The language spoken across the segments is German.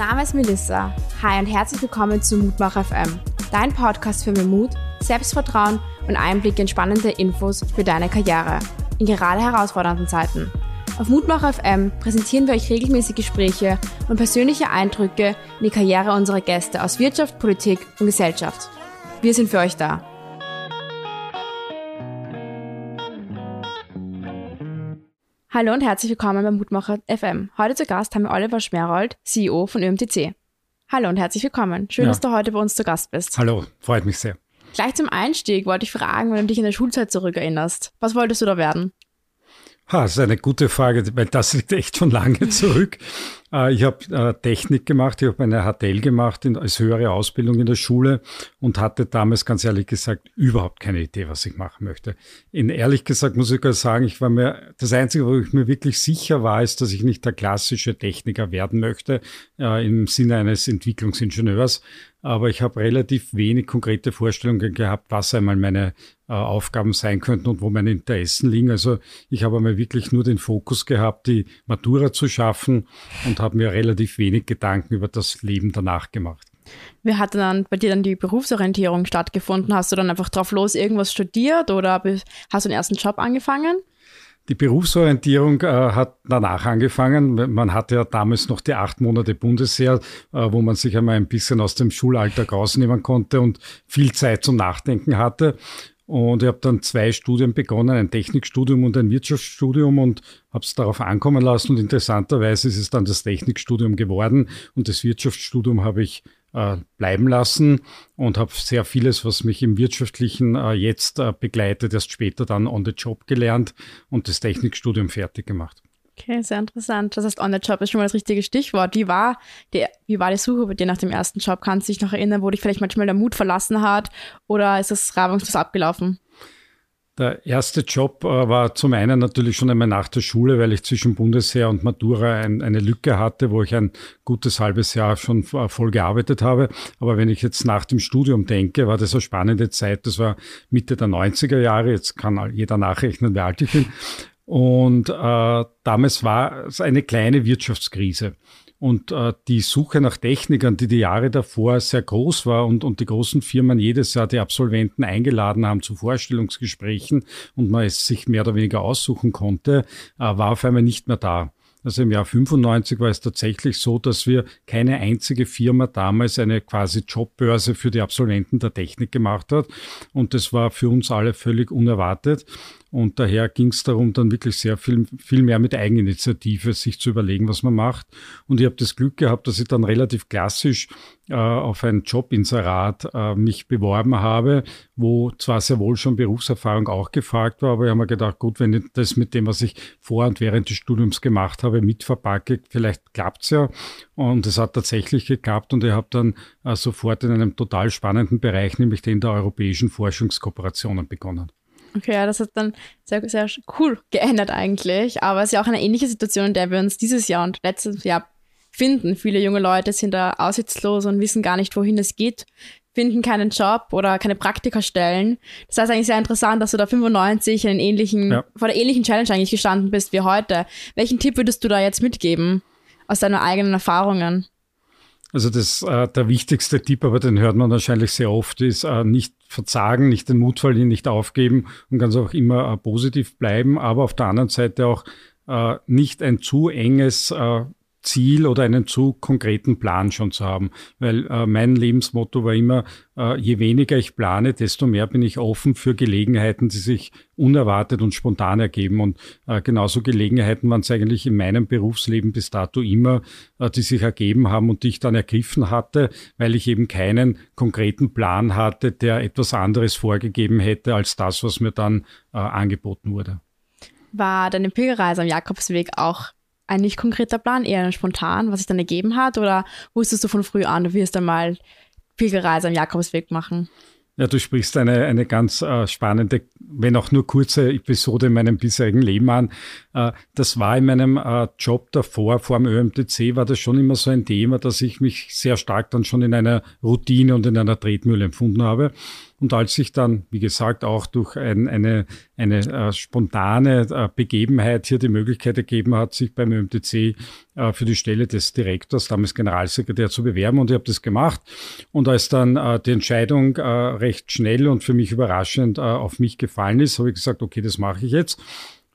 Name ist Melissa. Hi und herzlich willkommen zu Mutmach FM, dein Podcast für mehr Mut, Selbstvertrauen und Einblick in spannende Infos für deine Karriere in gerade herausfordernden Zeiten. Auf Mutmach FM präsentieren wir euch regelmäßig Gespräche und persönliche Eindrücke in die Karriere unserer Gäste aus Wirtschaft, Politik und Gesellschaft. Wir sind für euch da. Hallo und herzlich willkommen beim Mutmacher FM. Heute zu Gast haben wir Oliver Schmerold, CEO von ÖMTC. Hallo und herzlich willkommen. Schön, ja. dass du heute bei uns zu Gast bist. Hallo, freut mich sehr. Gleich zum Einstieg wollte ich fragen, wenn du dich in der Schulzeit zurückerinnerst. Was wolltest du da werden? Ha, das ist eine gute Frage, weil das liegt echt schon lange zurück. Äh, ich habe äh, Technik gemacht, ich habe eine HTL gemacht in, als höhere Ausbildung in der Schule und hatte damals ganz ehrlich gesagt überhaupt keine Idee, was ich machen möchte. In ehrlich gesagt muss ich gar sagen, ich war mir, das Einzige, wo ich mir wirklich sicher war, ist, dass ich nicht der klassische Techniker werden möchte, äh, im Sinne eines Entwicklungsingenieurs, aber ich habe relativ wenig konkrete Vorstellungen gehabt, was einmal meine äh, Aufgaben sein könnten und wo meine Interessen liegen. Also ich habe einmal wirklich nur den Fokus gehabt, die Matura zu schaffen und habe mir relativ wenig Gedanken über das Leben danach gemacht. Wie hat dann bei dir dann die Berufsorientierung stattgefunden? Hast du dann einfach drauf los irgendwas studiert oder hast du einen ersten Job angefangen? Die Berufsorientierung äh, hat danach angefangen. Man hatte ja damals noch die acht Monate Bundesheer, äh, wo man sich einmal ein bisschen aus dem Schulalltag rausnehmen konnte und viel Zeit zum Nachdenken hatte. Und ich habe dann zwei Studien begonnen, ein Technikstudium und ein Wirtschaftsstudium und habe es darauf ankommen lassen. Und interessanterweise ist es dann das Technikstudium geworden und das Wirtschaftsstudium habe ich äh, bleiben lassen und habe sehr vieles, was mich im Wirtschaftlichen äh, jetzt äh, begleitet, erst später dann on the job gelernt und das Technikstudium fertig gemacht. Okay, sehr interessant. Das heißt, on the job ist schon mal das richtige Stichwort. Wie war die, wie war die Suche bei dir nach dem ersten Job? Kannst du dich noch erinnern, wo dich vielleicht manchmal der Mut verlassen hat oder ist das reibungslos abgelaufen? Der erste Job äh, war zum einen natürlich schon einmal nach der Schule, weil ich zwischen Bundesheer und Matura ein, eine Lücke hatte, wo ich ein gutes halbes Jahr schon äh, voll gearbeitet habe. Aber wenn ich jetzt nach dem Studium denke, war das eine spannende Zeit. Das war Mitte der 90er Jahre. Jetzt kann jeder nachrechnen, wie alt ich bin. Und äh, damals war es eine kleine Wirtschaftskrise. Und äh, die Suche nach Technikern, die die Jahre davor sehr groß war und, und die großen Firmen jedes Jahr die Absolventen eingeladen haben zu Vorstellungsgesprächen und man es sich mehr oder weniger aussuchen konnte, äh, war auf einmal nicht mehr da. Also im Jahr 95 war es tatsächlich so, dass wir keine einzige Firma damals eine quasi Jobbörse für die Absolventen der Technik gemacht hat. Und das war für uns alle völlig unerwartet. Und daher ging es darum, dann wirklich sehr viel, viel mehr mit Eigeninitiative sich zu überlegen, was man macht. Und ich habe das Glück gehabt, dass ich dann relativ klassisch äh, auf ein Jobinserat äh, mich beworben habe, wo zwar sehr wohl schon Berufserfahrung auch gefragt war, aber ich habe mir gedacht, gut, wenn ich das mit dem, was ich vor und während des Studiums gemacht habe, mit verpacke, vielleicht klappt's ja. Und es hat tatsächlich geklappt und ich habe dann äh, sofort in einem total spannenden Bereich, nämlich den der europäischen Forschungskooperationen begonnen. Okay, ja, das hat dann sehr, sehr cool geändert eigentlich. Aber es ist ja auch eine ähnliche Situation, in der wir uns dieses Jahr und letztes Jahr finden. Viele junge Leute sind da aussichtslos und wissen gar nicht, wohin es geht, finden keinen Job oder keine Praktikerstellen. Das heißt eigentlich sehr interessant, dass du da 95 einen ähnlichen, ja. vor der ähnlichen Challenge eigentlich gestanden bist wie heute. Welchen Tipp würdest du da jetzt mitgeben aus deinen eigenen Erfahrungen? Also das, äh, der wichtigste Tipp, aber den hört man wahrscheinlich sehr oft, ist äh, nicht verzagen, nicht den Mut verlieren, nicht aufgeben und ganz auch immer äh, positiv bleiben, aber auf der anderen Seite auch äh, nicht ein zu enges äh, Ziel oder einen zu konkreten Plan schon zu haben. Weil äh, mein Lebensmotto war immer, äh, je weniger ich plane, desto mehr bin ich offen für Gelegenheiten, die sich unerwartet und spontan ergeben. Und äh, genauso Gelegenheiten waren es eigentlich in meinem Berufsleben bis dato immer, äh, die sich ergeben haben und die ich dann ergriffen hatte, weil ich eben keinen konkreten Plan hatte, der etwas anderes vorgegeben hätte als das, was mir dann äh, angeboten wurde. War deine Pilgerreise am Jakobsweg auch ein nicht konkreter Plan, eher spontan, was sich dann ergeben hat? Oder wusstest du von früh an, du wirst einmal Pilgerreise am Jakobsweg machen? Ja, du sprichst eine, eine ganz äh, spannende, wenn auch nur kurze Episode in meinem bisherigen Leben an. Äh, das war in meinem äh, Job davor, vor dem ÖMTC, war das schon immer so ein Thema, dass ich mich sehr stark dann schon in einer Routine und in einer Tretmühle empfunden habe. Und als ich dann, wie gesagt, auch durch ein, eine, eine äh, spontane äh, Begebenheit hier die Möglichkeit ergeben hat, sich beim ÖMTC äh, für die Stelle des Direktors, damals Generalsekretär, zu bewerben. Und ich habe das gemacht. Und als dann äh, die Entscheidung äh, recht schnell und für mich überraschend äh, auf mich gefallen ist, habe ich gesagt, okay, das mache ich jetzt.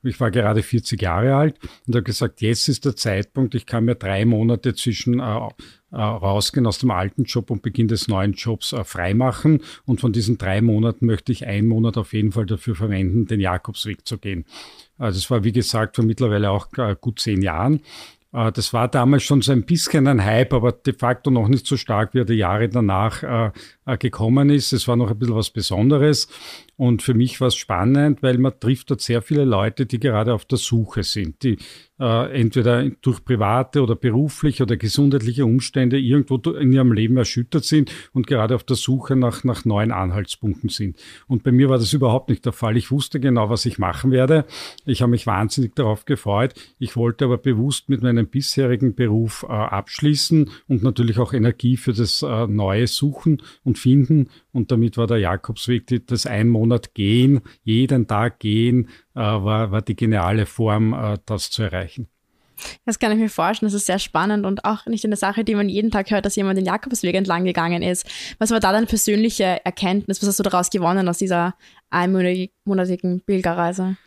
Ich war gerade 40 Jahre alt und habe gesagt, jetzt ist der Zeitpunkt, ich kann mir drei Monate zwischen äh, äh, rausgehen aus dem alten Job und Beginn des neuen Jobs äh, freimachen. Und von diesen drei Monaten möchte ich einen Monat auf jeden Fall dafür verwenden, den Jakobsweg zu gehen. Also es war, wie gesagt, vor mittlerweile auch äh, gut zehn Jahren. Äh, das war damals schon so ein bisschen ein Hype, aber de facto noch nicht so stark, wie er die Jahre danach äh, äh, gekommen ist. Es war noch ein bisschen was Besonderes. Und für mich war es spannend, weil man trifft dort sehr viele Leute, die gerade auf der Suche sind, die äh, entweder durch private oder berufliche oder gesundheitliche Umstände irgendwo in ihrem Leben erschüttert sind und gerade auf der Suche nach, nach neuen Anhaltspunkten sind. Und bei mir war das überhaupt nicht der Fall. Ich wusste genau, was ich machen werde. Ich habe mich wahnsinnig darauf gefreut. Ich wollte aber bewusst mit meinem bisherigen Beruf äh, abschließen und natürlich auch Energie für das äh, Neue suchen und finden. Und damit war der Jakobsweg, das ein Monat gehen, jeden Tag gehen, äh, war, war die geniale Form, äh, das zu erreichen. Das kann ich mir vorstellen. Das ist sehr spannend und auch nicht eine Sache, die man jeden Tag hört, dass jemand den Jakobsweg entlang gegangen ist. Was war da deine persönliche Erkenntnis? Was hast du daraus gewonnen aus dieser einmonatigen Pilgerreise?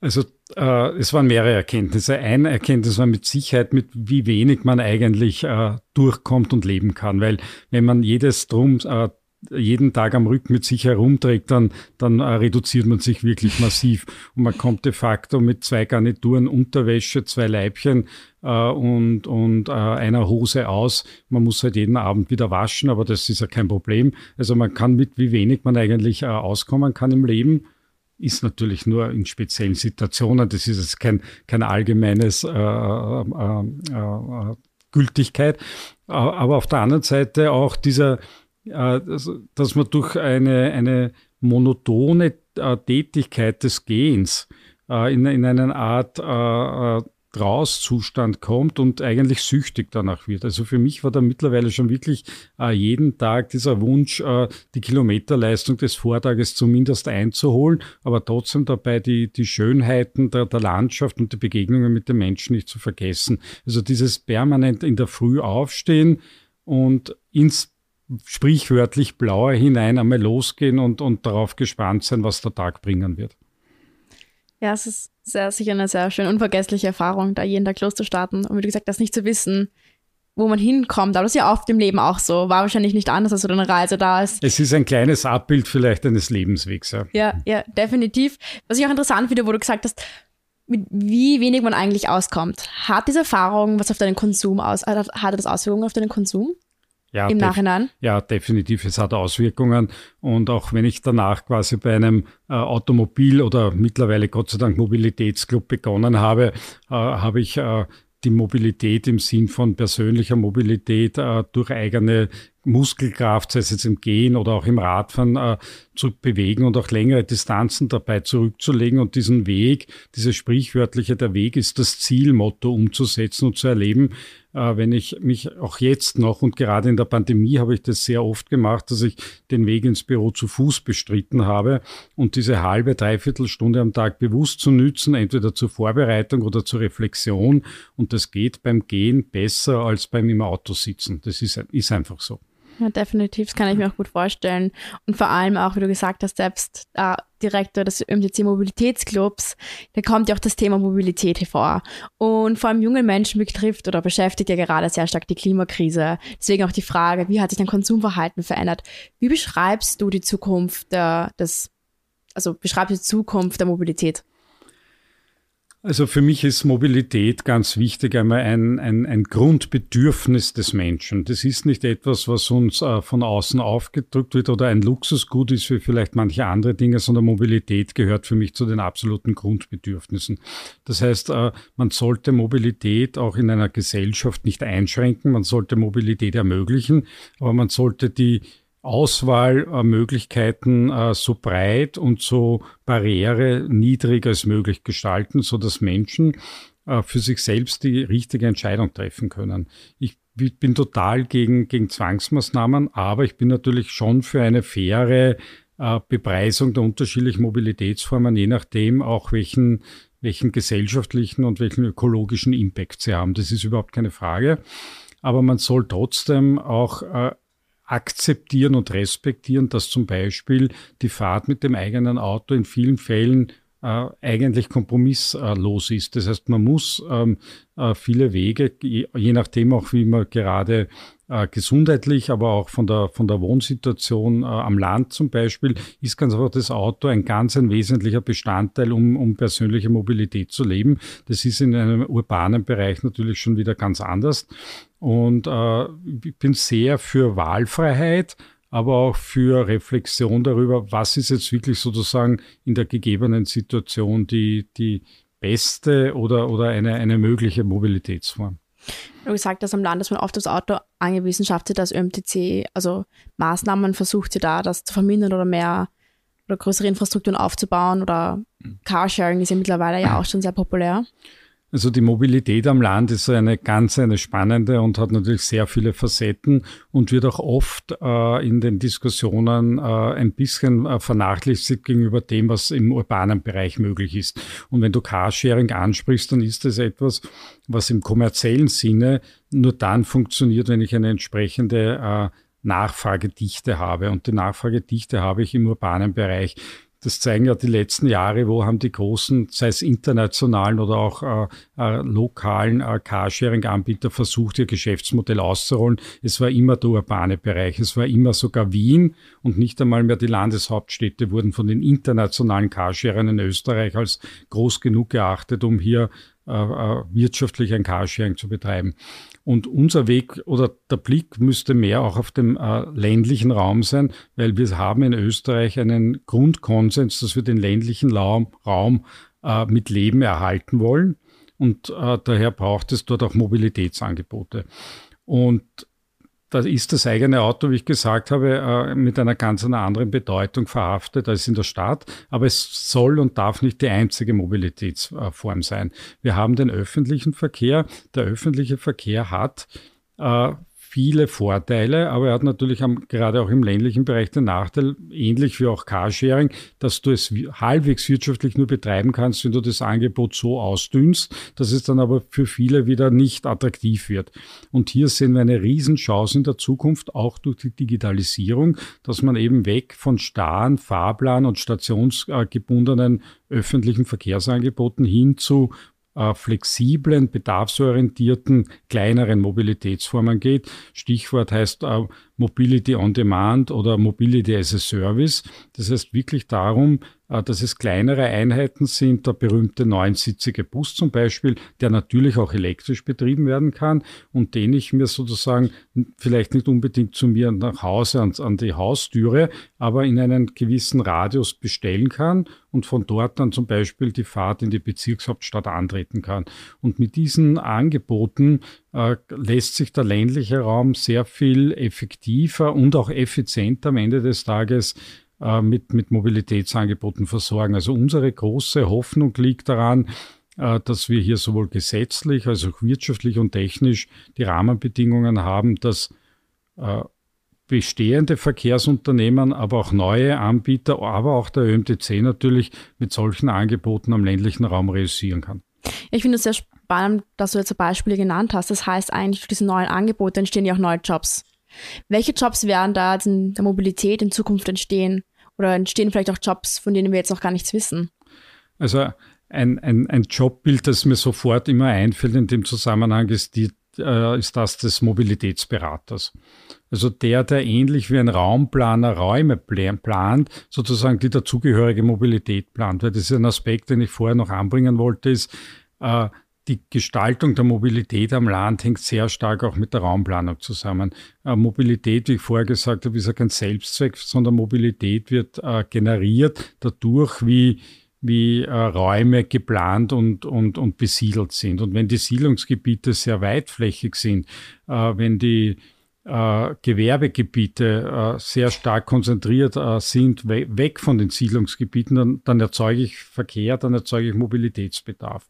Also äh, es waren mehrere Erkenntnisse. Eine Erkenntnis war mit Sicherheit, mit wie wenig man eigentlich äh, durchkommt und leben kann. Weil wenn man jedes Drum äh, jeden Tag am Rücken mit sich herumträgt, dann, dann äh, reduziert man sich wirklich massiv. Und man kommt de facto mit zwei Garnituren Unterwäsche, zwei Leibchen äh, und, und äh, einer Hose aus. Man muss halt jeden Abend wieder waschen, aber das ist ja kein Problem. Also man kann mit wie wenig man eigentlich äh, auskommen kann im Leben ist natürlich nur in speziellen Situationen. Das ist jetzt kein, kein allgemeines äh, äh, äh, äh Gültigkeit. Aber auf der anderen Seite auch dieser, dass man durch eine, eine monotone äh, Tätigkeit des Gehens äh, in, in eine Art Trauszustand kommt und eigentlich süchtig danach wird. Also für mich war da mittlerweile schon wirklich äh, jeden Tag dieser Wunsch, äh, die Kilometerleistung des Vortages zumindest einzuholen, aber trotzdem dabei die, die Schönheiten der, der Landschaft und die Begegnungen mit den Menschen nicht zu vergessen. Also dieses permanent in der Früh aufstehen und ins sprichwörtlich blaue hinein einmal losgehen und, und darauf gespannt sein, was der Tag bringen wird. Ja, es ist sehr, sicher eine sehr schön unvergessliche Erfahrung, da jeden Tag loszustarten und wie du gesagt hast, nicht zu wissen, wo man hinkommt. Aber das ist ja oft im Leben auch so. War wahrscheinlich nicht anders, als so eine Reise da ist. Es ist ein kleines Abbild vielleicht eines Lebenswegs, ja. Ja, ja, definitiv. Was ich auch interessant finde, wo du gesagt hast, mit wie wenig man eigentlich auskommt. Hat diese Erfahrung was auf deinen Konsum aus, hat das Auswirkungen auf deinen Konsum? Ja, im Nachhinein? Ja, definitiv. Es hat Auswirkungen. Und auch wenn ich danach quasi bei einem äh, Automobil- oder mittlerweile Gott sei Dank Mobilitätsclub begonnen habe, äh, habe ich äh, die Mobilität im Sinn von persönlicher Mobilität äh, durch eigene Muskelkraft, sei es jetzt im Gehen oder auch im Radfahren, äh, zu bewegen und auch längere Distanzen dabei zurückzulegen und diesen Weg, dieses sprichwörtliche, der Weg ist das Zielmotto umzusetzen und zu erleben, äh, wenn ich mich auch jetzt noch und gerade in der Pandemie habe ich das sehr oft gemacht, dass ich den Weg ins Büro zu Fuß bestritten habe und diese halbe, dreiviertel Stunde am Tag bewusst zu nützen, entweder zur Vorbereitung oder zur Reflexion. Und das geht beim Gehen besser als beim im Auto sitzen. Das ist, ist einfach so. Ja, definitiv, das kann ich mir auch gut vorstellen. Und vor allem auch, wie du gesagt hast, selbst äh, Direktor des ÖMTC Mobilitätsclubs, da kommt ja auch das Thema Mobilität hervor. Und vor allem junge Menschen betrifft oder beschäftigt ja gerade sehr stark die Klimakrise. Deswegen auch die Frage, wie hat sich dein Konsumverhalten verändert? Wie beschreibst du die Zukunft der, des, also beschreibst du die Zukunft der Mobilität? Also für mich ist Mobilität ganz wichtig, einmal ein, ein, ein Grundbedürfnis des Menschen. Das ist nicht etwas, was uns äh, von außen aufgedrückt wird oder ein Luxusgut ist wie vielleicht manche andere Dinge, sondern Mobilität gehört für mich zu den absoluten Grundbedürfnissen. Das heißt, äh, man sollte Mobilität auch in einer Gesellschaft nicht einschränken, man sollte Mobilität ermöglichen, aber man sollte die Auswahlmöglichkeiten äh, so breit und so barriereniedrig als möglich gestalten, so dass Menschen äh, für sich selbst die richtige Entscheidung treffen können. Ich bin total gegen, gegen Zwangsmaßnahmen, aber ich bin natürlich schon für eine faire äh, Bepreisung der unterschiedlichen Mobilitätsformen, je nachdem auch welchen, welchen gesellschaftlichen und welchen ökologischen Impact sie haben. Das ist überhaupt keine Frage. Aber man soll trotzdem auch äh, akzeptieren und respektieren, dass zum Beispiel die Fahrt mit dem eigenen Auto in vielen Fällen äh, eigentlich kompromisslos ist. Das heißt, man muss ähm, äh, viele Wege, je, je, nachdem auch, wie man gerade äh, gesundheitlich, aber auch von der, von der Wohnsituation äh, am Land zum Beispiel, ist ganz einfach das Auto ein ganz ein wesentlicher Bestandteil, um, um persönliche Mobilität zu leben. Das ist in einem urbanen Bereich natürlich schon wieder ganz anders. Und äh, ich bin sehr für Wahlfreiheit, aber auch für Reflexion darüber, was ist jetzt wirklich sozusagen in der gegebenen Situation die, die beste oder, oder eine, eine mögliche Mobilitätsform. Du gesagt, dass am Land ist man oft das Auto angewiesen, schafft sie das ÖMTC, also Maßnahmen versucht sie da, das zu vermindern oder mehr oder größere Infrastrukturen aufzubauen oder mhm. Carsharing ist ja mittlerweile ja auch schon sehr populär. Also die Mobilität am Land ist eine ganz eine spannende und hat natürlich sehr viele Facetten und wird auch oft äh, in den Diskussionen äh, ein bisschen äh, vernachlässigt gegenüber dem, was im urbanen Bereich möglich ist. Und wenn du Carsharing ansprichst, dann ist das etwas, was im kommerziellen Sinne nur dann funktioniert, wenn ich eine entsprechende äh, Nachfragedichte habe. Und die Nachfragedichte habe ich im urbanen Bereich. Das zeigen ja die letzten Jahre, wo haben die großen, sei es internationalen oder auch äh, äh, lokalen äh, Carsharing-Anbieter versucht, ihr Geschäftsmodell auszurollen. Es war immer der urbane Bereich. Es war immer sogar Wien und nicht einmal mehr die Landeshauptstädte wurden von den internationalen Carsharern in Österreich als groß genug geachtet, um hier wirtschaftlich ein Carsharing zu betreiben. Und unser Weg oder der Blick müsste mehr auch auf dem äh, ländlichen Raum sein, weil wir haben in Österreich einen Grundkonsens, dass wir den ländlichen Raum, äh, mit Leben erhalten wollen. Und äh, daher braucht es dort auch Mobilitätsangebote. Und da ist das eigene Auto, wie ich gesagt habe, äh, mit einer ganz anderen Bedeutung verhaftet als in der Stadt. Aber es soll und darf nicht die einzige Mobilitätsform sein. Wir haben den öffentlichen Verkehr. Der öffentliche Verkehr hat äh, viele Vorteile, aber er hat natürlich am, gerade auch im ländlichen Bereich den Nachteil, ähnlich wie auch Carsharing, dass du es halbwegs wirtschaftlich nur betreiben kannst, wenn du das Angebot so ausdünnst, dass es dann aber für viele wieder nicht attraktiv wird. Und hier sehen wir eine Riesenchance in der Zukunft, auch durch die Digitalisierung, dass man eben weg von starren Fahrplan- und stationsgebundenen öffentlichen Verkehrsangeboten hin zu äh, flexiblen, bedarfsorientierten, kleineren Mobilitätsformen geht. Stichwort heißt äh, Mobility on Demand oder Mobility as a Service. Das heißt wirklich darum, dass es kleinere Einheiten sind, der berühmte neunsitzige Bus zum Beispiel, der natürlich auch elektrisch betrieben werden kann und den ich mir sozusagen vielleicht nicht unbedingt zu mir nach Hause an, an die Haustüre, aber in einen gewissen Radius bestellen kann und von dort dann zum Beispiel die Fahrt in die Bezirkshauptstadt antreten kann. Und mit diesen Angeboten äh, lässt sich der ländliche Raum sehr viel effektiver und auch effizienter am Ende des Tages äh, mit, mit Mobilitätsangeboten versorgen. Also unsere große Hoffnung liegt daran, äh, dass wir hier sowohl gesetzlich als auch wirtschaftlich und technisch die Rahmenbedingungen haben, dass äh, bestehende Verkehrsunternehmen, aber auch neue Anbieter, aber auch der ÖMTC natürlich mit solchen Angeboten am ländlichen Raum realisieren kann. Ich finde es sehr spannend, dass du jetzt Beispiele genannt hast. Das heißt eigentlich, durch diese neuen Angebote entstehen ja auch neue Jobs. Welche Jobs werden da in der Mobilität in Zukunft entstehen? Oder entstehen vielleicht auch Jobs, von denen wir jetzt noch gar nichts wissen? Also ein, ein, ein Jobbild, das mir sofort immer einfällt in dem Zusammenhang, ist, die, äh, ist das des Mobilitätsberaters. Also der, der ähnlich wie ein Raumplaner Räume plant, sozusagen die dazugehörige Mobilität plant. Weil das ist ein Aspekt, den ich vorher noch anbringen wollte, ist, äh, die Gestaltung der Mobilität am Land hängt sehr stark auch mit der Raumplanung zusammen. Äh, Mobilität, wie ich vorher gesagt habe, ist ja kein Selbstzweck, sondern Mobilität wird äh, generiert dadurch, wie, wie äh, Räume geplant und, und, und besiedelt sind. Und wenn die Siedlungsgebiete sehr weitflächig sind, äh, wenn die äh, Gewerbegebiete äh, sehr stark konzentriert äh, sind, we weg von den Siedlungsgebieten, dann, dann erzeuge ich Verkehr, dann erzeuge ich Mobilitätsbedarf.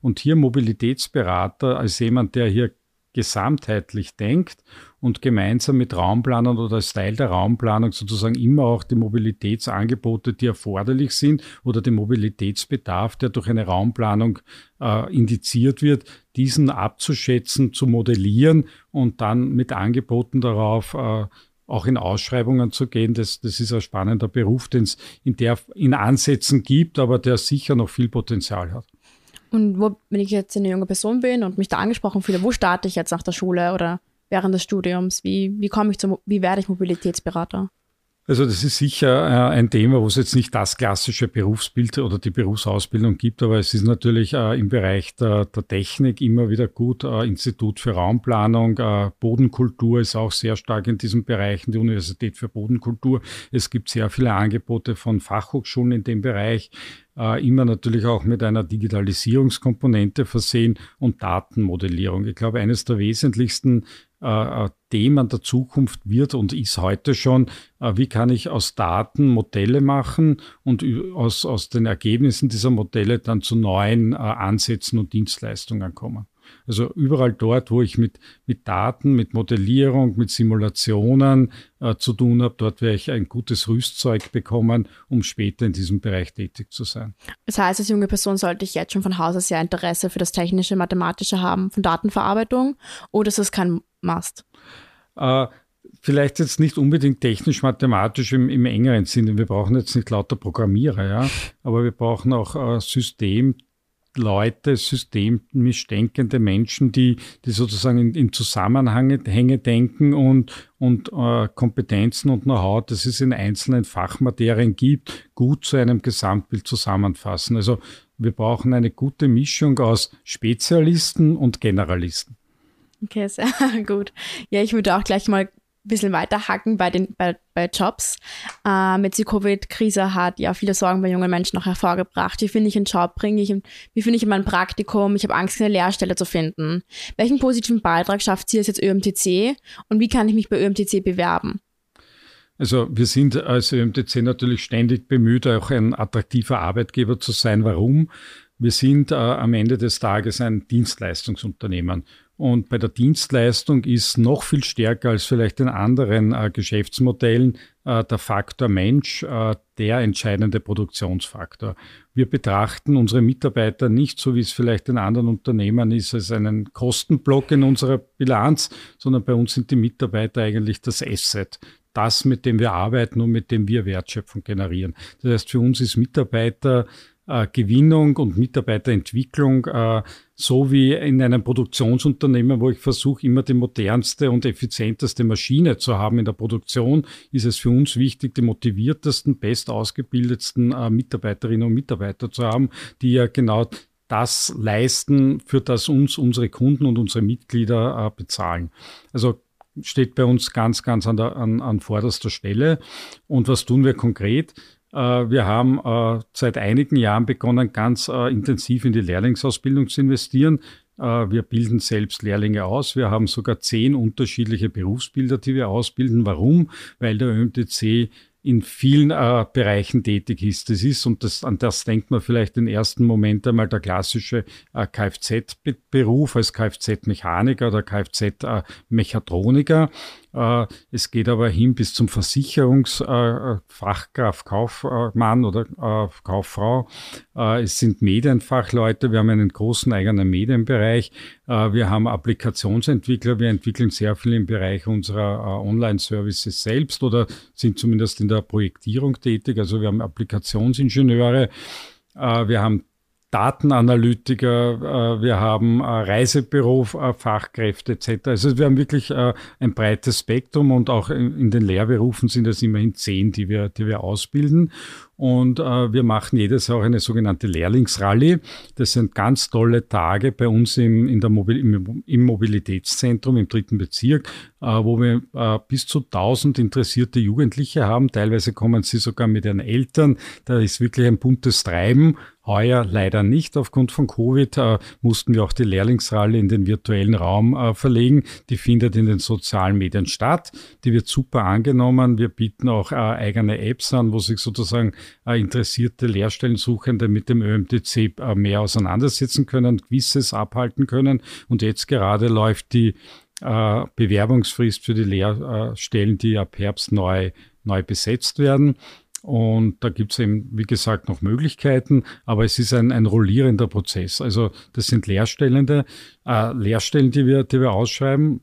Und hier Mobilitätsberater als jemand, der hier gesamtheitlich denkt und gemeinsam mit Raumplanern oder als Teil der Raumplanung sozusagen immer auch die Mobilitätsangebote, die erforderlich sind oder den Mobilitätsbedarf, der durch eine Raumplanung äh, indiziert wird, diesen abzuschätzen, zu modellieren und dann mit Angeboten darauf äh, auch in Ausschreibungen zu gehen. Das, das ist ein spannender Beruf, den es in in Ansätzen gibt, aber der sicher noch viel Potenzial hat. Und wo, wenn ich jetzt eine junge Person bin und mich da angesprochen fühle, wo starte ich jetzt nach der Schule oder während des Studiums? Wie, wie komme ich zum, wie werde ich Mobilitätsberater? Also das ist sicher äh, ein Thema, wo es jetzt nicht das klassische Berufsbild oder die Berufsausbildung gibt, aber es ist natürlich äh, im Bereich der, der, Technik immer wieder gut. Äh, Institut für Raumplanung, Bodenkultur ist auch sehr stark in diesen Bereichen, die Universität für Bodenkultur. Es gibt sehr viele Angebote von Fachhochschulen in dem Bereich äh, immer natürlich auch mit einer Digitalisierungskomponente versehen und Datenmodellierung. Ich glaube, eines der wesentlichsten äh, äh, Themen der Zukunft wird und ist heute schon, äh, wie kann ich aus Daten Modelle machen und aus, aus den Ergebnissen dieser Modelle dann zu neuen äh, Ansätzen und Dienstleistungen kommen. Also überall dort, wo ich mit, mit Daten, mit Modellierung, mit Simulationen äh, zu tun habe, dort werde ich ein gutes Rüstzeug bekommen, um später in diesem Bereich tätig zu sein. Das heißt, als junge Person sollte ich jetzt schon von Haus aus ja Interesse für das technische, mathematische haben von Datenverarbeitung oder ist das kein Must? Äh, vielleicht jetzt nicht unbedingt technisch-mathematisch im, im, engeren Sinne. Wir brauchen jetzt nicht lauter Programmierer, ja, aber wir brauchen auch äh, System, Leute, systemisch denkende Menschen, die, die sozusagen in, in Zusammenhänge denken und, und äh, Kompetenzen und Know-how, das es in einzelnen Fachmaterien gibt, gut zu einem Gesamtbild zusammenfassen. Also wir brauchen eine gute Mischung aus Spezialisten und Generalisten. Okay, sehr gut. Ja, ich würde auch gleich mal bisschen weiter hacken bei den bei, bei Jobs. Ähm, jetzt die Covid-Krise hat ja viele Sorgen bei jungen Menschen noch hervorgebracht. Wie finde ich einen Job? Bringe ich, wie finde ich mein Praktikum? Ich habe Angst, eine Lehrstelle zu finden. Welchen positiven Beitrag schafft Sie jetzt ÖMTC und wie kann ich mich bei ÖMTC bewerben? Also wir sind als ÖMTC natürlich ständig bemüht, auch ein attraktiver Arbeitgeber zu sein. Warum? Wir sind äh, am Ende des Tages ein Dienstleistungsunternehmen. Und bei der Dienstleistung ist noch viel stärker als vielleicht in anderen äh, Geschäftsmodellen äh, der Faktor Mensch äh, der entscheidende Produktionsfaktor. Wir betrachten unsere Mitarbeiter nicht so, wie es vielleicht in anderen Unternehmen ist, als einen Kostenblock in unserer Bilanz, sondern bei uns sind die Mitarbeiter eigentlich das Asset, das, mit dem wir arbeiten und mit dem wir Wertschöpfung generieren. Das heißt, für uns ist Mitarbeiter äh, und Mitarbeiterentwicklung, äh, so wie in einem Produktionsunternehmen, wo ich versuche, immer die modernste und effizienteste Maschine zu haben in der Produktion, ist es für uns wichtig, die motiviertesten, bestausgebildetsten äh, Mitarbeiterinnen und Mitarbeiter zu haben, die ja genau das leisten, für das uns unsere Kunden und unsere Mitglieder äh, bezahlen. Also steht bei uns ganz, ganz an, der, an, an vorderster Stelle. Und was tun wir konkret? Äh, wir haben äh, seit einigen Jahren begonnen, ganz äh, intensiv in die Lehrlingsausbildung zu investieren. Wir bilden selbst Lehrlinge aus. Wir haben sogar zehn unterschiedliche Berufsbilder, die wir ausbilden. Warum? Weil der ÖMTC in vielen äh, Bereichen tätig ist. Das ist, und das, an das denkt man vielleicht im ersten Moment einmal der klassische äh, Kfz-Beruf als Kfz-Mechaniker oder Kfz-Mechatroniker. Äh, es geht aber hin bis zum Versicherungsfachkraft, Kaufmann oder äh, Kauffrau. Äh, es sind Medienfachleute. Wir haben einen großen eigenen Medienbereich. Wir haben Applikationsentwickler. Wir entwickeln sehr viel im Bereich unserer Online-Services selbst oder sind zumindest in der Projektierung tätig. Also wir haben Applikationsingenieure. Wir haben Datenanalytiker, äh, wir haben äh, Reisebüro-Fachkräfte etc. Also wir haben wirklich äh, ein breites Spektrum und auch in den Lehrberufen sind es immerhin zehn, die wir, die wir ausbilden. Und äh, wir machen jedes Jahr auch eine sogenannte Lehrlingsrallye. Das sind ganz tolle Tage bei uns im, in der Mobil im, im Mobilitätszentrum im dritten Bezirk, äh, wo wir äh, bis zu 1000 interessierte Jugendliche haben. Teilweise kommen sie sogar mit ihren Eltern. Da ist wirklich ein buntes Treiben Heuer leider nicht. Aufgrund von Covid äh, mussten wir auch die Lehrlingsralle in den virtuellen Raum äh, verlegen. Die findet in den sozialen Medien statt. Die wird super angenommen. Wir bieten auch äh, eigene Apps an, wo sich sozusagen äh, interessierte Lehrstellensuchende mit dem ÖMTC äh, mehr auseinandersetzen können, Quizzes abhalten können. Und jetzt gerade läuft die äh, Bewerbungsfrist für die Lehrstellen, die ab Herbst neu, neu besetzt werden. Und da gibt es eben, wie gesagt, noch Möglichkeiten, aber es ist ein, ein rollierender Prozess. Also das sind Lehrstellende, äh, Lehrstellen, die wir, die wir ausschreiben.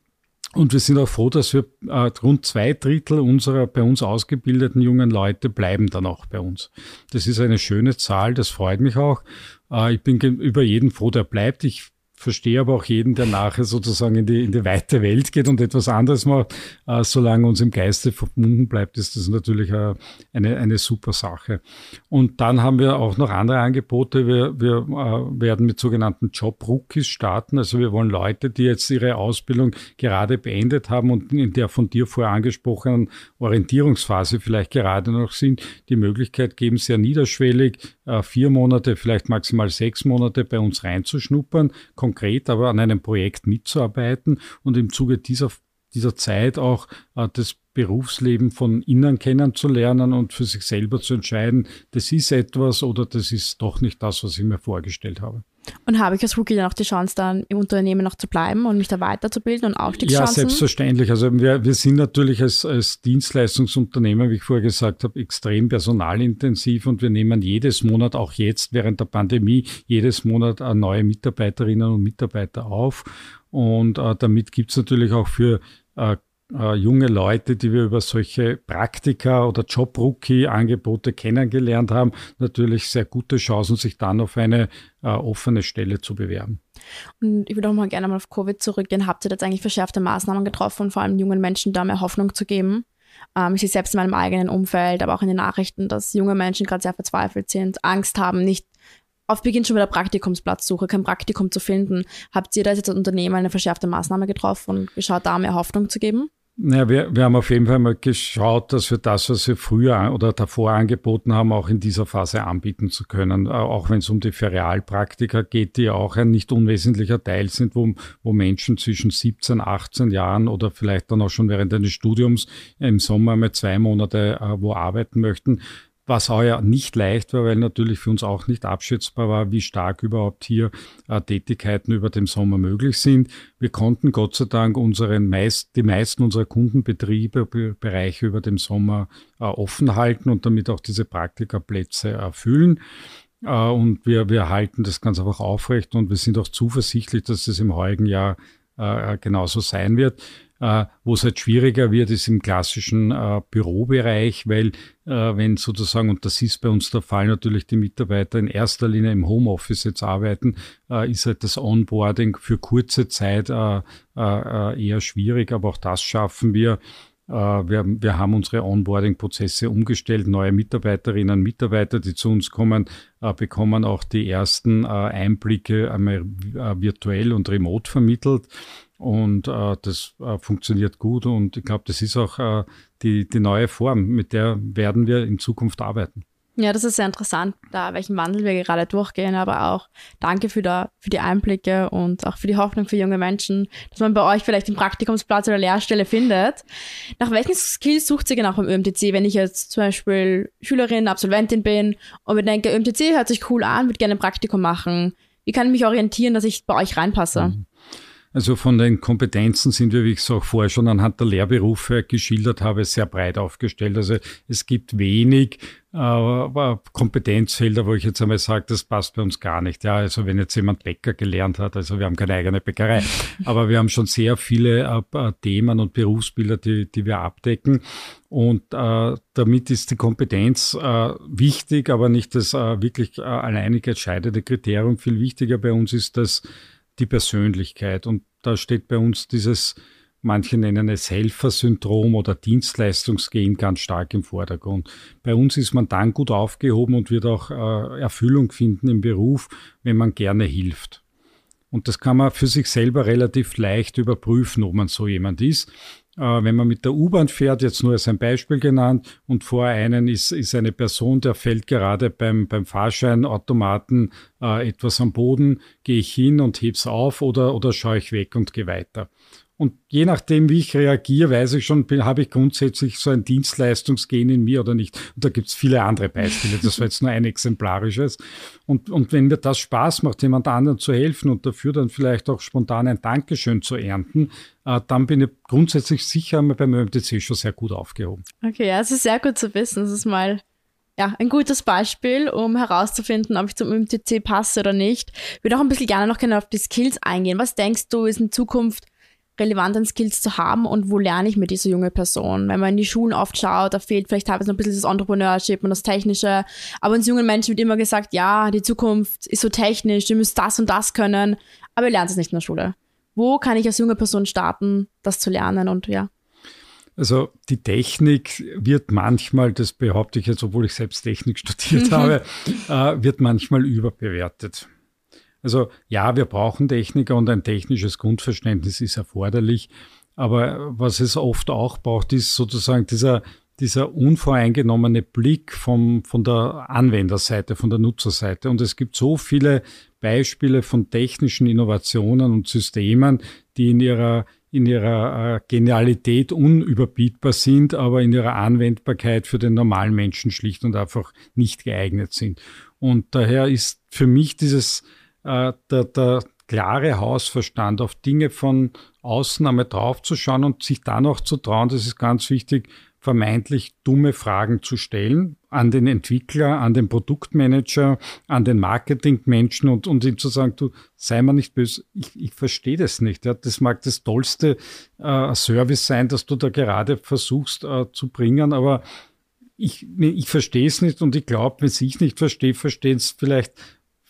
Und wir sind auch froh, dass wir äh, rund zwei Drittel unserer bei uns ausgebildeten jungen Leute bleiben dann auch bei uns. Das ist eine schöne Zahl, das freut mich auch. Äh, ich bin über jeden froh, der bleibt. Ich verstehe aber auch jeden, der nachher sozusagen in die, in die weite Welt geht und etwas anderes macht. Äh, solange uns im Geiste verbunden bleibt, ist das natürlich äh, eine, eine super Sache. Und dann haben wir auch noch andere Angebote. Wir, wir äh, werden mit sogenannten Job-Rookies starten. Also wir wollen Leute, die jetzt ihre Ausbildung gerade beendet haben und in der von dir vorher angesprochenen Orientierungsphase vielleicht gerade noch sind, die Möglichkeit geben, sehr niederschwellig äh, vier Monate, vielleicht maximal sechs Monate bei uns reinzuschnuppern, konkret aber an einem Projekt mitzuarbeiten und im Zuge dieser, dieser Zeit auch äh, das Berufsleben von innen kennenzulernen und für sich selber zu entscheiden, das ist etwas oder das ist doch nicht das, was ich mir vorgestellt habe. Und habe ich als Rookie dann auch die Chance, dann im Unternehmen noch zu bleiben und mich da weiterzubilden und Aufstiegschancen? Ja, selbstverständlich. Also wir, wir sind natürlich als, als Dienstleistungsunternehmen, wie ich vorher gesagt habe, extrem personalintensiv und wir nehmen jedes Monat, auch jetzt während der Pandemie, jedes Monat neue Mitarbeiterinnen und Mitarbeiter auf. Und äh, damit gibt es natürlich auch für äh, äh, junge Leute, die wir über solche Praktika oder Job-Rookie-Angebote kennengelernt haben, natürlich sehr gute Chancen, sich dann auf eine äh, offene Stelle zu bewerben. Und ich würde auch mal gerne mal auf Covid zurückgehen. Habt ihr jetzt eigentlich verschärfte Maßnahmen getroffen, vor allem jungen Menschen da mehr Hoffnung zu geben? Ähm, ich sehe selbst in meinem eigenen Umfeld, aber auch in den Nachrichten, dass junge Menschen gerade sehr verzweifelt sind, Angst haben, nicht auf Beginn schon wieder Praktikumsplatzsuche, kein Praktikum zu finden. Habt ihr da jetzt als Unternehmen eine verschärfte Maßnahme getroffen und geschaut, da mehr Hoffnung zu geben? Naja, wir, wir haben auf jeden Fall mal geschaut, dass wir das, was wir früher oder davor angeboten haben, auch in dieser Phase anbieten zu können. Äh, auch wenn es um die Ferialpraktika geht, die ja auch ein nicht unwesentlicher Teil sind, wo, wo Menschen zwischen 17, 18 Jahren oder vielleicht dann auch schon während eines Studiums im Sommer mal zwei Monate äh, wo arbeiten möchten was heuer nicht leicht war, weil natürlich für uns auch nicht abschätzbar war, wie stark überhaupt hier äh, Tätigkeiten über dem Sommer möglich sind. Wir konnten Gott sei Dank unseren meist, die meisten unserer Kundenbetriebe, Bereiche über dem Sommer äh, offen halten und damit auch diese Praktikaplätze erfüllen. Äh, und wir, wir halten das ganz einfach aufrecht und wir sind auch zuversichtlich, dass es im heutigen Jahr äh, genauso sein wird. Äh, wo es halt schwieriger wird, ist im klassischen äh, Bürobereich, weil äh, wenn sozusagen, und das ist bei uns der Fall, natürlich die Mitarbeiter in erster Linie im Homeoffice jetzt arbeiten, ist halt das Onboarding für kurze Zeit eher schwierig, aber auch das schaffen wir. Wir, wir, haben unsere Onboarding-Prozesse umgestellt. Neue Mitarbeiterinnen und Mitarbeiter, die zu uns kommen, bekommen auch die ersten Einblicke einmal virtuell und remote vermittelt. Und äh, das äh, funktioniert gut und ich glaube, das ist auch äh, die, die neue Form, mit der werden wir in Zukunft arbeiten. Ja, das ist sehr interessant, da welchen Wandel wir gerade durchgehen, aber auch danke für, da, für die Einblicke und auch für die Hoffnung für junge Menschen, dass man bei euch vielleicht den Praktikumsplatz oder Lehrstelle findet. Nach welchen Skills sucht ihr genau beim ÖMTC, wenn ich jetzt zum Beispiel Schülerin, Absolventin bin und mir denke, ÖMTC hört sich cool an, würde gerne ein Praktikum machen. Wie kann ich mich orientieren, dass ich bei euch reinpasse? Mhm. Also von den Kompetenzen sind wir, wie ich es auch vorher schon anhand der Lehrberufe geschildert habe, sehr breit aufgestellt. Also es gibt wenig äh, Kompetenzfelder, wo ich jetzt einmal sage, das passt bei uns gar nicht. Ja, also wenn jetzt jemand Bäcker gelernt hat, also wir haben keine eigene Bäckerei, aber wir haben schon sehr viele äh, Themen und Berufsbilder, die, die wir abdecken. Und äh, damit ist die Kompetenz äh, wichtig, aber nicht das äh, wirklich äh, alleinig entscheidende Kriterium. Viel wichtiger bei uns ist das die Persönlichkeit. Und da steht bei uns dieses, manche nennen es Helfersyndrom oder Dienstleistungsgehen ganz stark im Vordergrund. Bei uns ist man dann gut aufgehoben und wird auch äh, Erfüllung finden im Beruf, wenn man gerne hilft. Und das kann man für sich selber relativ leicht überprüfen, ob man so jemand ist. Äh, wenn man mit der U-Bahn fährt, jetzt nur als ein Beispiel genannt, und vor einen ist, ist eine Person, der fällt gerade beim, beim Fahrscheinautomaten äh, etwas am Boden, gehe ich hin und heb's auf oder, oder schaue ich weg und gehe weiter. Und je nachdem, wie ich reagiere, weiß ich schon, habe ich grundsätzlich so ein Dienstleistungsgehen in mir oder nicht. Und da gibt es viele andere Beispiele. Das war jetzt nur ein exemplarisches. Und, und wenn mir das Spaß macht, jemand anderen zu helfen und dafür dann vielleicht auch spontan ein Dankeschön zu ernten, äh, dann bin ich grundsätzlich sicher beim ÖMTC schon sehr gut aufgehoben. Okay, ja, es ist sehr gut zu wissen. Das ist mal ja, ein gutes Beispiel, um herauszufinden, ob ich zum ÖMTC passe oder nicht. Ich würde auch ein bisschen gerne noch gerne auf die Skills eingehen. Was denkst du, ist in Zukunft relevanten Skills zu haben und wo lerne ich mit dieser junge Person. Wenn man in die Schulen oft schaut, da fehlt vielleicht teilweise noch ein bisschen das Entrepreneurship und das Technische. Aber uns jungen Menschen wird immer gesagt, ja, die Zukunft ist so technisch, du müsst das und das können. Aber ihr lernt es nicht in der Schule. Wo kann ich als junge Person starten, das zu lernen und ja. Also die Technik wird manchmal, das behaupte ich jetzt, obwohl ich selbst Technik studiert habe, äh, wird manchmal überbewertet. Also ja, wir brauchen Techniker und ein technisches Grundverständnis ist erforderlich. Aber was es oft auch braucht, ist sozusagen dieser, dieser unvoreingenommene Blick vom, von der Anwenderseite, von der Nutzerseite. Und es gibt so viele Beispiele von technischen Innovationen und Systemen, die in ihrer, in ihrer äh, Genialität unüberbietbar sind, aber in ihrer Anwendbarkeit für den normalen Menschen schlicht und einfach nicht geeignet sind. Und daher ist für mich dieses äh, der, der klare Hausverstand, auf Dinge von außen einmal draufzuschauen und sich dann auch zu trauen, das ist ganz wichtig, vermeintlich dumme Fragen zu stellen an den Entwickler, an den Produktmanager, an den Marketingmenschen und, und ihm zu sagen, du sei mal nicht böse, ich, ich verstehe das nicht. Ja. Das mag das tollste äh, Service sein, das du da gerade versuchst äh, zu bringen, aber ich, ich verstehe es nicht und ich glaube, wenn ich nicht verstehe, verstehen es vielleicht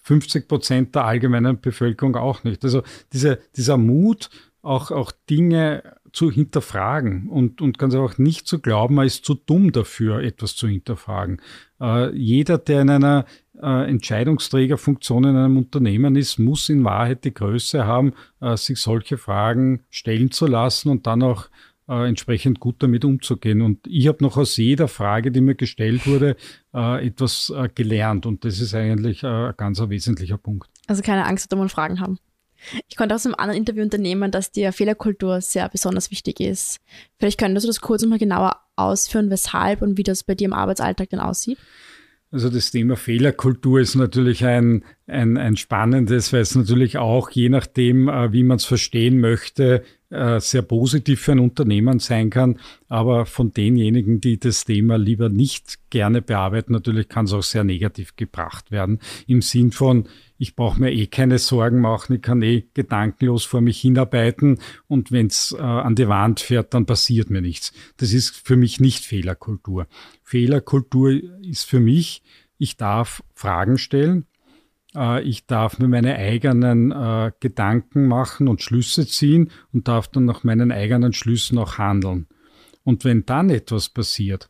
50 Prozent der allgemeinen Bevölkerung auch nicht. Also diese, dieser Mut, auch, auch Dinge zu hinterfragen und, und ganz einfach nicht zu glauben, man ist zu dumm dafür, etwas zu hinterfragen. Äh, jeder, der in einer äh, Entscheidungsträgerfunktion in einem Unternehmen ist, muss in Wahrheit die Größe haben, äh, sich solche Fragen stellen zu lassen und dann auch äh, entsprechend gut damit umzugehen. Und ich habe noch aus jeder Frage, die mir gestellt wurde, äh, etwas äh, gelernt. Und das ist eigentlich äh, ein ganz ein wesentlicher Punkt. Also keine Angst um Fragen haben. Ich konnte aus einem anderen Interview unternehmen, dass dir Fehlerkultur sehr besonders wichtig ist. Vielleicht könntest du das kurz mal genauer ausführen, weshalb und wie das bei dir im Arbeitsalltag denn aussieht? Also das Thema Fehlerkultur ist natürlich ein, ein, ein spannendes, weil es natürlich auch, je nachdem, äh, wie man es verstehen möchte, sehr positiv für ein Unternehmen sein kann. Aber von denjenigen, die das Thema lieber nicht gerne bearbeiten, natürlich kann es auch sehr negativ gebracht werden. Im Sinn von, ich brauche mir eh keine Sorgen machen, ich kann eh gedankenlos vor mich hinarbeiten und wenn es äh, an die Wand fährt, dann passiert mir nichts. Das ist für mich nicht Fehlerkultur. Fehlerkultur ist für mich, ich darf Fragen stellen, äh, ich darf mir meine eigenen äh, Gedanken machen und Schlüsse ziehen und darf dann nach meinen eigenen Schlüssen auch handeln. Und wenn dann etwas passiert,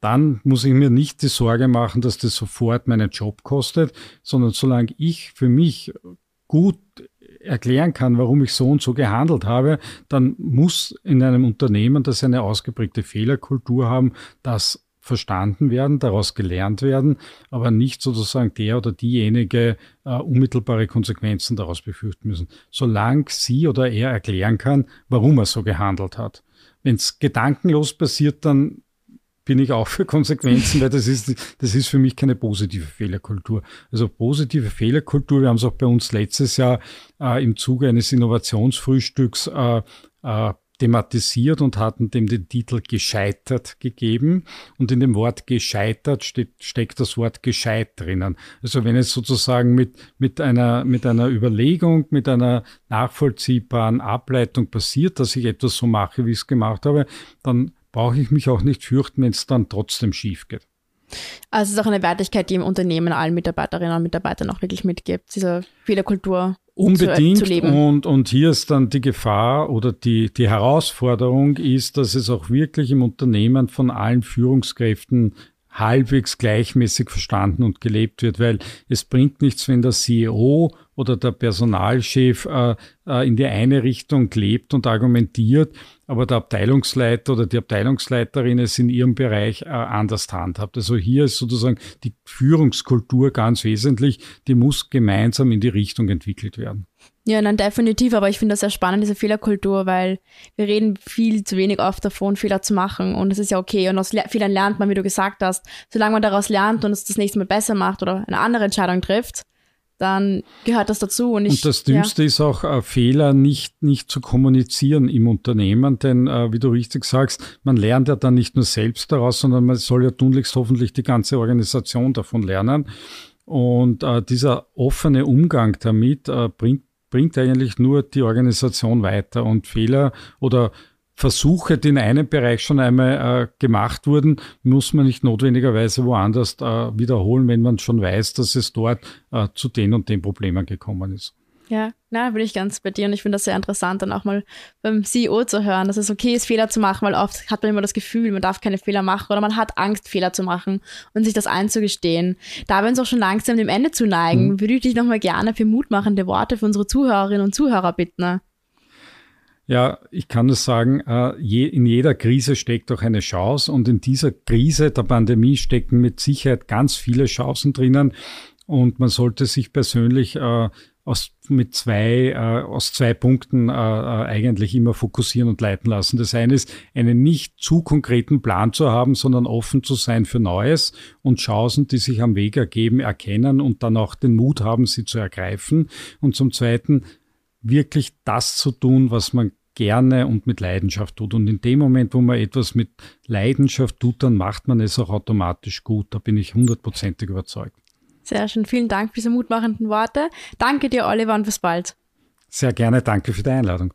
dann muss ich mir nicht die Sorge machen, dass das sofort meinen Job kostet, sondern solange ich für mich gut erklären kann, warum ich so und so gehandelt habe, dann muss in einem Unternehmen, das eine ausgeprägte Fehlerkultur haben, das verstanden werden, daraus gelernt werden, aber nicht sozusagen der oder diejenige äh, unmittelbare Konsequenzen daraus befürchten müssen. Solange sie oder er erklären kann, warum er so gehandelt hat. Wenn es gedankenlos passiert, dann bin ich auch für Konsequenzen, weil das ist, das ist für mich keine positive Fehlerkultur. Also positive Fehlerkultur, wir haben es auch bei uns letztes Jahr äh, im Zuge eines Innovationsfrühstücks äh, äh, thematisiert und hatten dem den Titel gescheitert gegeben. Und in dem Wort gescheitert steht, steckt das Wort gescheit drinnen. Also wenn es sozusagen mit, mit einer, mit einer Überlegung, mit einer nachvollziehbaren Ableitung passiert, dass ich etwas so mache, wie ich es gemacht habe, dann brauche ich mich auch nicht fürchten, wenn es dann trotzdem schief geht. Also es ist auch eine Wertigkeit, die im Unternehmen allen Mitarbeiterinnen und Mitarbeitern auch wirklich mitgibt, diese Fehlerkultur. Unbedingt. Zu, zu und, und hier ist dann die Gefahr oder die, die Herausforderung ist, dass es auch wirklich im Unternehmen von allen Führungskräften halbwegs gleichmäßig verstanden und gelebt wird, weil es bringt nichts, wenn der CEO oder der Personalchef äh, äh, in die eine Richtung lebt und argumentiert, aber der Abteilungsleiter oder die Abteilungsleiterin es in ihrem Bereich äh, anders handhabt. Also hier ist sozusagen die Führungskultur ganz wesentlich, die muss gemeinsam in die Richtung entwickelt werden. Ja, nein, definitiv, aber ich finde das sehr spannend, diese Fehlerkultur, weil wir reden viel zu wenig oft davon, Fehler zu machen und es ist ja okay und aus Fehlern lernt man, wie du gesagt hast, solange man daraus lernt und es das nächste Mal besser macht oder eine andere Entscheidung trifft, dann gehört das dazu. Und, ich, und das Dümmste ja. ist auch, äh, Fehler nicht, nicht zu kommunizieren im Unternehmen, denn äh, wie du richtig sagst, man lernt ja dann nicht nur selbst daraus, sondern man soll ja tunlichst hoffentlich die ganze Organisation davon lernen. Und äh, dieser offene Umgang damit äh, bringt, bringt eigentlich nur die Organisation weiter und Fehler oder Versuche, die in einem Bereich schon einmal äh, gemacht wurden, muss man nicht notwendigerweise woanders äh, wiederholen, wenn man schon weiß, dass es dort äh, zu den und den Problemen gekommen ist. Ja, na, bin ich ganz bei dir und ich finde das sehr interessant, dann auch mal beim CEO zu hören, dass es okay ist, Fehler zu machen, weil oft hat man immer das Gefühl, man darf keine Fehler machen oder man hat Angst, Fehler zu machen und sich das einzugestehen. Da wir uns auch schon langsam dem Ende zu neigen, mhm. würde ich dich nochmal gerne für mutmachende Worte für unsere Zuhörerinnen und Zuhörer bitten. Ja, ich kann nur sagen, äh, in jeder Krise steckt auch eine Chance und in dieser Krise der Pandemie stecken mit Sicherheit ganz viele Chancen drinnen und man sollte sich persönlich äh, aus, mit zwei, äh, aus zwei Punkten eigentlich immer fokussieren und leiten lassen. Das eine ist, einen nicht zu konkreten Plan zu haben, sondern offen zu sein für Neues und Chancen, die sich am Weg ergeben, erkennen und dann auch den Mut haben, sie zu ergreifen. Und zum Zweiten, wirklich das zu tun, was man gerne und mit Leidenschaft tut. Und in dem Moment, wo man etwas mit Leidenschaft tut, dann macht man es auch automatisch gut. Da bin ich hundertprozentig überzeugt. Sehr schön. Vielen Dank für diese mutmachenden Worte. Danke dir, Oliver, und bis bald. Sehr gerne. Danke für die Einladung.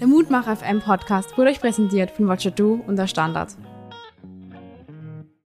Der Mutmacher FM Podcast wurde euch präsentiert von Watcher Do und der Standard.